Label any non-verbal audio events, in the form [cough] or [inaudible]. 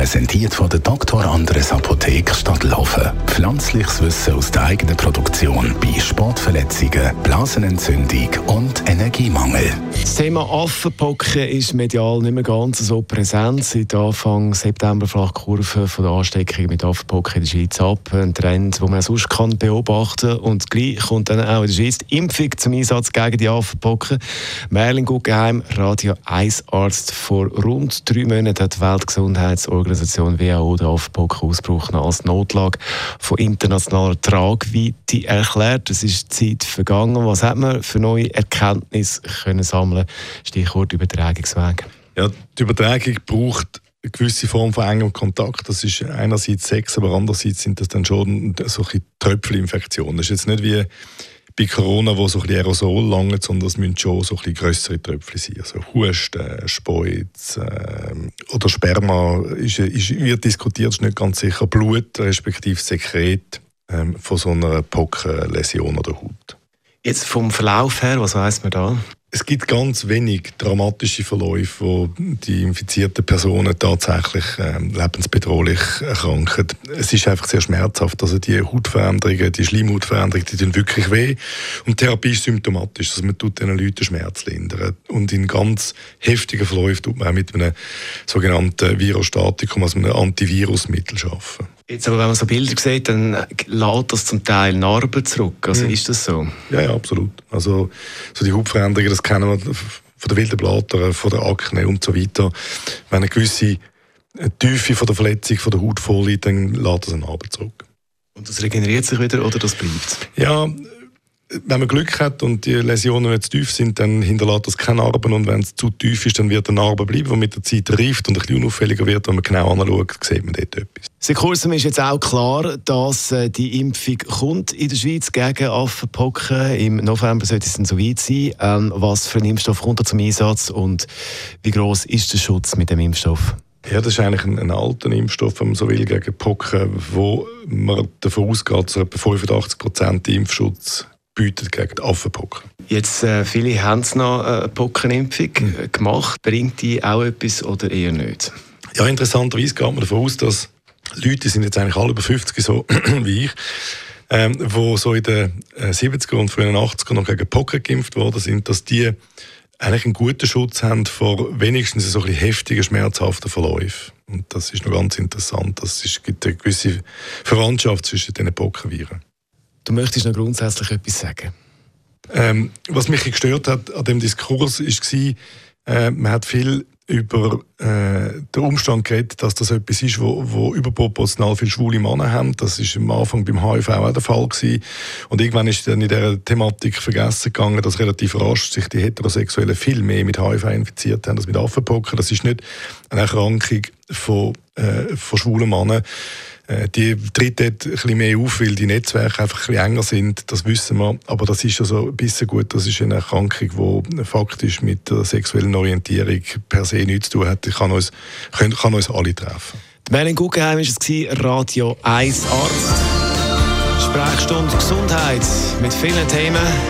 präsentiert von der Dr. Andres Apotheke Stadtlaufen. Pflanzliches Wissen aus der eigenen Produktion bei Sportverletzungen, Blasenentzündung und Energiemangel. Das Thema Affenpocken ist medial nicht mehr ganz so präsent. Seit Anfang September flacht die Kurve von der Ansteckung mit Affenpocken in der Schweiz ab. Ein Trend, den man sonst kann beobachten Und gleich kommt dann auch in der Schweiz die Impfung zum Einsatz gegen die Affenpocken. Merlin Guggenheim, Radio 1 Arzt vor rund drei Monaten hat die Weltgesundheitsorganisation WHO den Affenpockenausbruch als Notlage von internationaler Tragweite erklärt. Es ist Zeit vergangen. Was hat man für neue Erkenntnisse können sammeln? Stichwort Übertragungsweg. Ja, die Übertragung braucht eine gewisse Form von engem Kontakt. Das ist einerseits Sex, aber andererseits sind das dann schon solche Tröpfelinfektionen. Das ist jetzt nicht wie bei Corona, wo so ein bisschen Aerosol langt, sondern es müssen schon so ein bisschen grössere Tröpfchen sein. Also Husten, Speuz äh, oder Sperma ist, ist, wird diskutiert, ist nicht ganz sicher. Blut, respektive Sekret äh, von so einer Pockenläsion oder Haut. Jetzt vom Verlauf her, was weiß man da? Es gibt ganz wenig dramatische Verläufe, wo die infizierten Personen tatsächlich äh, lebensbedrohlich erkranken. Es ist einfach sehr schmerzhaft. Also die Hautveränderungen, die Schleimhautveränderungen, die tun wirklich weh. Und Therapie ist symptomatisch. Also man tut diesen Leuten Schmerz lindern. Und in ganz heftigen Verläufen tut man auch mit einem sogenannten Virostatikum, also einem Antivirusmittel arbeiten. Jetzt aber, wenn man so Bilder sieht, dann lädt das zum Teil Narben zurück. Also mhm. ist das so? Ja, ja, absolut. Also so die Hautveränderungen, das kennen wir von der wilden Blatter, von der Akne und so weiter. Wenn eine gewisse Tiefe von der Verletzung von der Haut vorliegt, dann lädt das eine Narbe zurück. Und das regeneriert sich wieder oder das bleibt? Ja, wenn man Glück hat und die Läsionen nicht zu tief sind, dann hinterlässt das keine Narben und wenn es zu tief ist, dann wird eine Narbe bleiben, die mit der Zeit reift und ein bisschen unauffälliger wird. Wenn man genau anschaut, sieht man dort etwas. Seit kurzem ist jetzt auch klar, dass äh, die Impfung kommt in der Schweiz gegen Affenpocken. Im November sollte es dann soweit sein. Ähm, was für ein Impfstoff kommt da zum Einsatz und wie groß ist der Schutz mit dem Impfstoff? Ja, das ist eigentlich ein, ein alter Impfstoff, wenn man so will, gegen Pocken, wo man davon ausgeht, dass etwa 85% Impfschutz bietet gegen die Affenpocken. Jetzt, äh, viele haben noch eine Pockenimpfung mhm. gemacht. Bringt die auch etwas oder eher nicht? Ja, interessanterweise geht man davon aus, dass Leute, die sind jetzt eigentlich alle über 50 so [clears throat] wie ich, ähm, wo so in den 70er äh, und frühen 80er noch gegen Pocken geimpft worden sind, dass die eigentlich einen guten Schutz haben vor wenigstens so ein bisschen heftigen, schmerzhaften Verläufen. Und das ist noch ganz interessant. Es gibt eine gewisse Verwandtschaft zwischen diesen Pockenviren. Du möchtest noch grundsätzlich etwas sagen? Ähm, was mich gestört hat an dem Diskurs, war, äh, man hat viel über äh, den Umstand geredet, dass das etwas ist, wo, wo überproportional viele schwule Männer haben. Das ist am Anfang beim HIV auch der Fall gewesen. Und irgendwann ist dann in dieser Thematik vergessen gegangen, dass relativ rasch sich die Heterosexuellen viel mehr mit HIV infiziert haben als mit Affenpocken. Das ist nicht eine Erkrankung von, äh, von schwulen Männern. Äh, die tritt dort ein bisschen mehr auf, weil die Netzwerke einfach ein bisschen enger sind, das wissen wir. Aber das ist also ein bisschen gut, das ist eine Erkrankung, die faktisch mit der sexuellen Orientierung per se nichts zu tun hat. Die kann uns, kann, kann uns alle treffen. Merlin Guggenheim war es, Radio 1 Arzt. Sprechstunde Gesundheit mit vielen Themen.